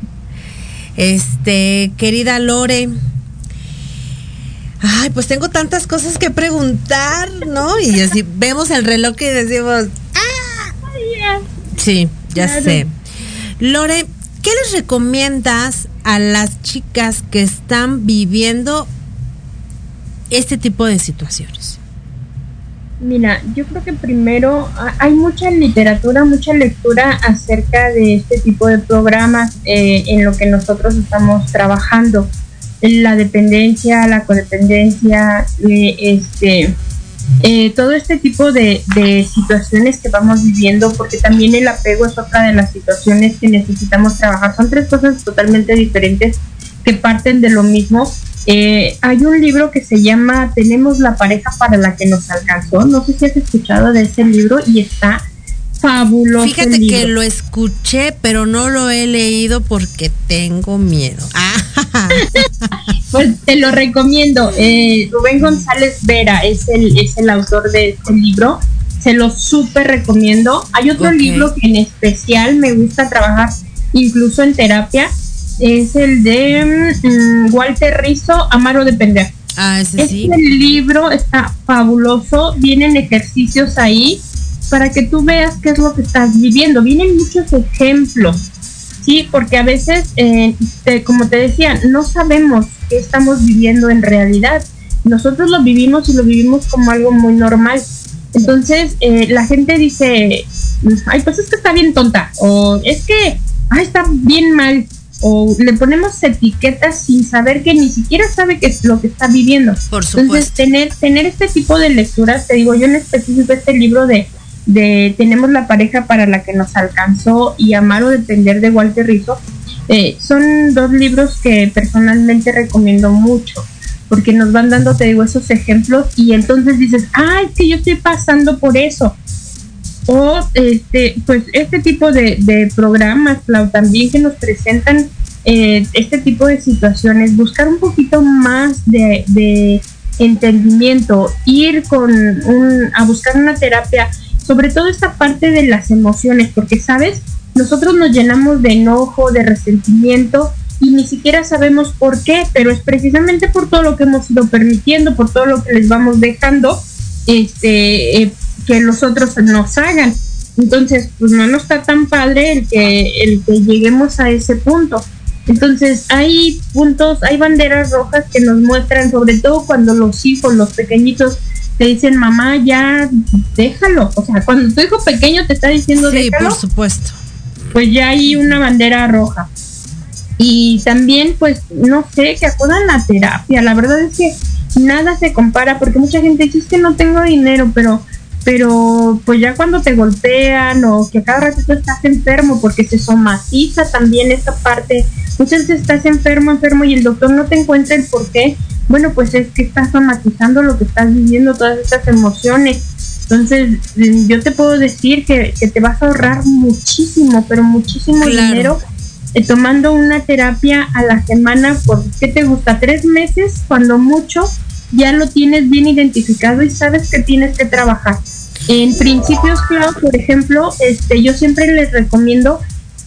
Speaker 1: Este, querida Lore, ay, pues tengo tantas cosas que preguntar, ¿no? Y así vemos el reloj y decimos, ¡ah! Sí, ya sé. Lore, ¿qué les recomiendas a las chicas que están viviendo este tipo de situaciones?
Speaker 3: Mira, yo creo que primero hay mucha literatura, mucha lectura acerca de este tipo de programas eh, en lo que nosotros estamos trabajando. La dependencia, la codependencia, eh, este, eh, todo este tipo de, de, situaciones que vamos viviendo, porque también el apego es otra de las situaciones que necesitamos trabajar. Son tres cosas totalmente diferentes que parten de lo mismo eh, hay un libro que se llama Tenemos la pareja para la que nos alcanzó. No sé si has escuchado de ese libro y está fabuloso.
Speaker 1: Fíjate que lo escuché, pero no lo he leído porque tengo miedo.
Speaker 3: pues te lo recomiendo. Eh, Rubén González Vera es el, es el autor de este libro. Se lo súper recomiendo. Hay otro libro que en especial me gusta trabajar incluso en terapia es el de mm, Walter Rizzo, Amaro de Pender.
Speaker 1: Ah, ese
Speaker 3: sí. Este libro está fabuloso, vienen ejercicios ahí para que tú veas qué es lo que estás viviendo. Vienen muchos ejemplos, ¿sí? Porque a veces, eh, como te decía, no sabemos qué estamos viviendo en realidad. Nosotros lo vivimos y lo vivimos como algo muy normal. Entonces, eh, la gente dice, ay, pues es que está bien tonta, o es que, ay, está bien mal o le ponemos etiquetas sin saber que ni siquiera sabe qué es lo que está viviendo.
Speaker 1: Por
Speaker 3: Entonces, tener, tener este tipo de lecturas, te digo, yo en específico este libro de, de Tenemos la pareja para la que nos alcanzó y Amar o Depender de Walter Rizzo, eh, son dos libros que personalmente recomiendo mucho porque nos van dando, te digo, esos ejemplos y entonces dices, ay, que yo estoy pasando por eso. O este, pues este tipo de, de programas, también que nos presentan eh, este tipo de situaciones, buscar un poquito más de, de entendimiento, ir con un, a buscar una terapia, sobre todo esta parte de las emociones, porque sabes, nosotros nos llenamos de enojo, de resentimiento y ni siquiera sabemos por qué, pero es precisamente por todo lo que hemos ido permitiendo, por todo lo que les vamos dejando, este, eh, que los otros nos hagan. Entonces, pues no nos está tan padre el que, el que lleguemos a ese punto. Entonces, hay puntos, hay banderas rojas que nos muestran, sobre todo cuando los hijos, los pequeñitos, te dicen, mamá, ya déjalo. O sea, cuando tu hijo pequeño te está diciendo,
Speaker 1: sí, por supuesto.
Speaker 3: Pues ya hay una bandera roja. Y también, pues, no sé, que acudan a la terapia. La verdad es que nada se compara, porque mucha gente dice, es que no tengo dinero, pero pero pues ya cuando te golpean o que a cada ratito estás enfermo porque se somatiza también esa parte, muchas veces estás enfermo, enfermo y el doctor no te encuentra el por qué, bueno pues es que estás somatizando lo que estás viviendo, todas estas emociones. Entonces yo te puedo decir que, que te vas a ahorrar muchísimo, pero muchísimo dinero eh, tomando una terapia a la semana por, ¿qué te gusta? Tres meses, cuando mucho, ya lo tienes bien identificado y sabes que tienes que trabajar. En principios, claro, por ejemplo, este, yo siempre les recomiendo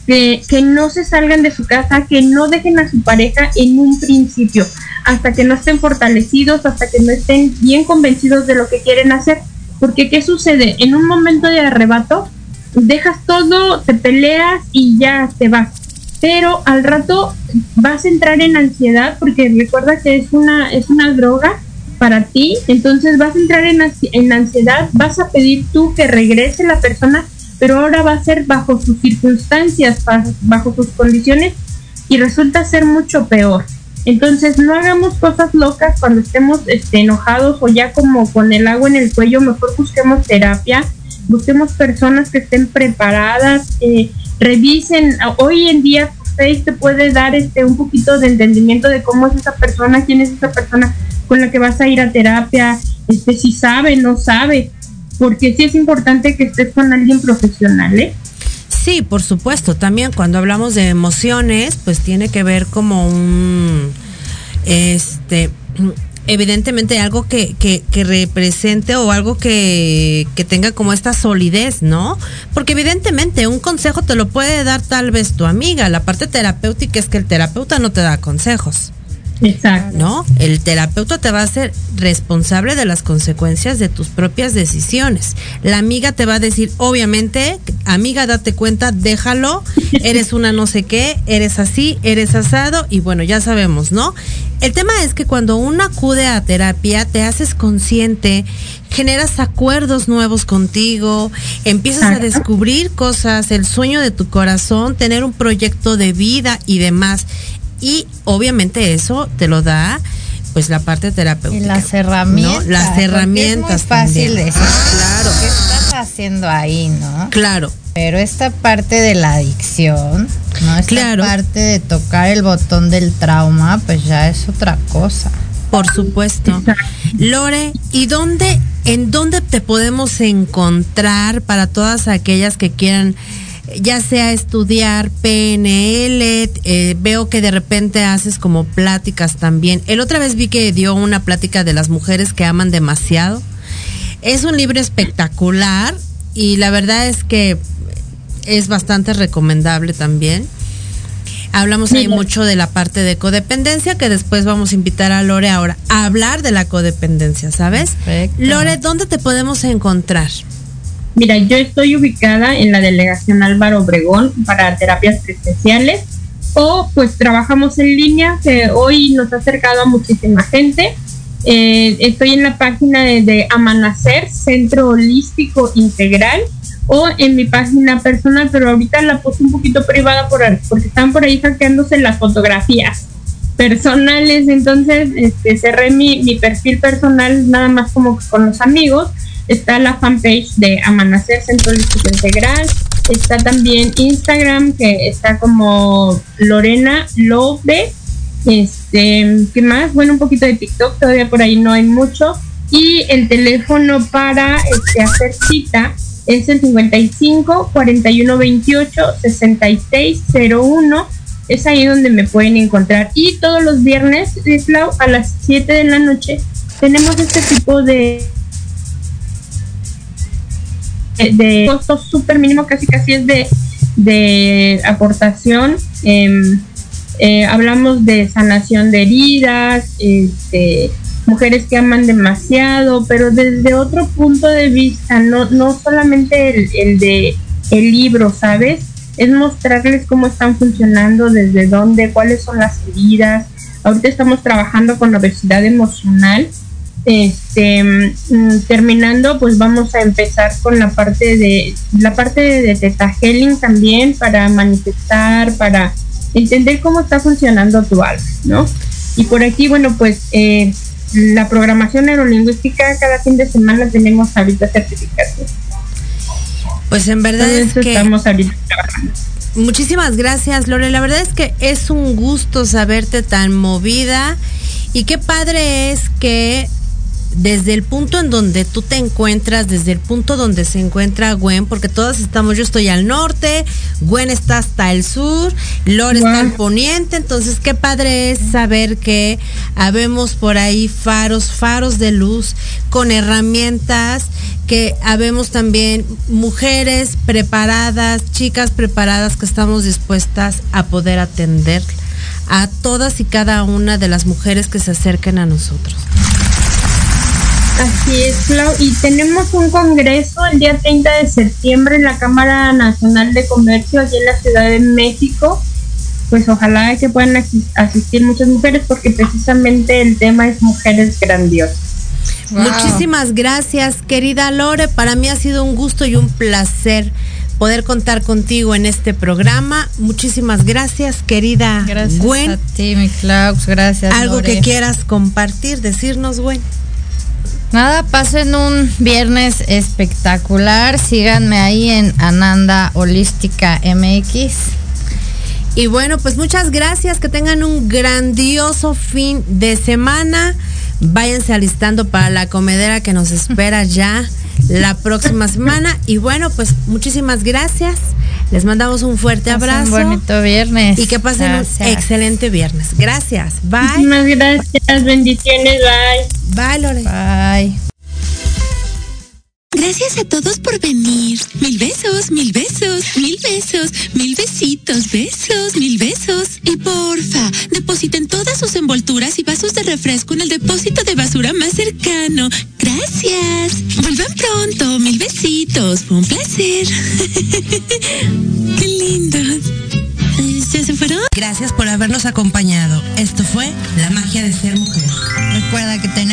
Speaker 3: que, que no se salgan de su casa, que no dejen a su pareja en un principio, hasta que no estén fortalecidos, hasta que no estén bien convencidos de lo que quieren hacer. Porque ¿qué sucede? En un momento de arrebato, dejas todo, te peleas y ya te vas pero al rato vas a entrar en ansiedad porque recuerda que es una, es una droga para ti, entonces vas a entrar en, en ansiedad, vas a pedir tú que regrese la persona, pero ahora va a ser bajo sus circunstancias, bajo sus condiciones y resulta ser mucho peor. Entonces no hagamos cosas locas cuando estemos este, enojados o ya como con el agua en el cuello, mejor busquemos terapia, busquemos personas que estén preparadas, eh, revisen, hoy en día Facebook te puede dar este un poquito de entendimiento de cómo es esa persona, quién es esa persona con la que vas a ir a terapia, este si sabe, no sabe, porque sí es importante que estés con alguien profesional, ¿eh?
Speaker 1: Sí, por supuesto. También cuando hablamos de emociones, pues tiene que ver como un este evidentemente algo que, que, que, represente o algo que, que tenga como esta solidez, ¿no? Porque evidentemente un consejo te lo puede dar tal vez tu amiga. La parte terapéutica es que el terapeuta no te da consejos.
Speaker 3: Exacto.
Speaker 1: ¿No? El terapeuta te va a ser responsable de las consecuencias de tus propias decisiones. La amiga te va a decir, obviamente, amiga, date cuenta, déjalo, eres una no sé qué, eres así, eres asado, y bueno, ya sabemos, ¿no? El tema es que cuando uno acude a terapia, te haces consciente, generas acuerdos nuevos contigo, empiezas a descubrir cosas, el sueño de tu corazón, tener un proyecto de vida y demás y obviamente eso te lo da pues la parte terapéutica.
Speaker 10: Y las herramientas.
Speaker 1: Las herramientas.
Speaker 10: Es muy fácil decir, claro. ¿Qué estás haciendo ahí, no?
Speaker 1: Claro.
Speaker 10: Pero esta parte de la adicción, ¿no? Esta
Speaker 1: claro.
Speaker 10: parte de tocar el botón del trauma, pues ya es otra cosa.
Speaker 1: Por supuesto. Lore, ¿y dónde, en dónde te podemos encontrar para todas aquellas que quieran ya sea estudiar PNL, eh, veo que de repente haces como pláticas también. El otra vez vi que dio una plática de las mujeres que aman demasiado. Es un libro espectacular y la verdad es que es bastante recomendable también. Hablamos ahí mucho de la parte de codependencia, que después vamos a invitar a Lore ahora a hablar de la codependencia, ¿sabes?
Speaker 10: Perfecto.
Speaker 1: Lore, ¿dónde te podemos encontrar?
Speaker 3: Mira, yo estoy ubicada en la delegación Álvaro Obregón para terapias especiales o pues trabajamos en línea que hoy nos ha acercado a muchísima gente. Eh, estoy en la página de, de, Amanacer, Centro Holístico Integral, o en mi página personal, pero ahorita la puse un poquito privada por, porque están por ahí hackeándose las fotografías personales, entonces este, cerré mi, mi perfil personal nada más como con los amigos. Está la fanpage de Amanecer Centro Integral, está también Instagram que está como Lorena Love, este, ¿qué más? Bueno, un poquito de TikTok, todavía por ahí no hay mucho. Y el teléfono para este, hacer cita es el 55 41 28 66 01 es ahí donde me pueden encontrar. Y todos los viernes, Clau, a las 7 de la noche, tenemos este tipo de de costo súper mínimo, casi casi es de, de aportación. Em, eh, hablamos de sanación de heridas, este, mujeres que aman demasiado, pero desde otro punto de vista, no, no solamente el, el de el libro, ¿sabes? es mostrarles cómo están funcionando, desde dónde, cuáles son las heridas. Ahorita estamos trabajando con obesidad emocional. Este, mm, terminando, pues vamos a empezar con la parte de la parte de Teta Healing también para manifestar, para entender cómo está funcionando tu alma, ¿no? Y por aquí, bueno, pues eh, la programación neurolingüística cada fin de semana tenemos ahorita certificación.
Speaker 1: Pues en verdad es que estamos Muchísimas gracias, Lore. La verdad es que es un gusto saberte tan movida y qué padre es que desde el punto en donde tú te encuentras, desde el punto donde se encuentra Gwen, porque todos estamos, yo estoy al norte, Gwen está hasta el sur, Lore está al poniente, entonces qué padre es saber que habemos por ahí faros, faros de luz con herramientas, que habemos también mujeres preparadas, chicas preparadas que estamos dispuestas a poder atender a todas y cada una de las mujeres que se acerquen a nosotros.
Speaker 3: Así es, Clau. Y tenemos un congreso el día 30 de septiembre en la Cámara Nacional de Comercio aquí en la Ciudad de México. Pues ojalá que puedan asistir muchas mujeres porque precisamente el tema es mujeres grandiosas.
Speaker 1: Muchísimas gracias, querida Lore. Para mí ha sido un gusto y un placer poder contar contigo en este programa. Muchísimas gracias, querida
Speaker 10: gracias
Speaker 1: Gwen.
Speaker 10: A ti, mi Klaus, gracias.
Speaker 1: Algo que quieras compartir, decirnos, Gwen.
Speaker 10: Nada, pasen un viernes espectacular. Síganme ahí en Ananda Holística MX.
Speaker 1: Y bueno, pues muchas gracias. Que tengan un grandioso fin de semana. Váyanse alistando para la comedera que nos espera ya la próxima semana. Y bueno, pues muchísimas gracias. Les mandamos un fuerte abrazo.
Speaker 10: Un bonito viernes.
Speaker 1: Y que pasen un excelente viernes. Gracias. Bye.
Speaker 3: Muchísimas gracias. Bendiciones. Bye.
Speaker 1: Bye, Lore.
Speaker 10: Bye.
Speaker 7: Gracias a todos por venir. Mil besos, mil besos, mil besos, mil besitos, besos, mil besos. Y porfa, depositen todas sus envolturas y vasos de refresco en el depósito de basura más cercano. Gracias. Vuelvan pronto, mil besitos. Fue un placer. Qué lindos. ¿Ya se fueron?
Speaker 1: Gracias por habernos acompañado. Esto fue La magia de ser mujer.
Speaker 2: Recuerda que tenemos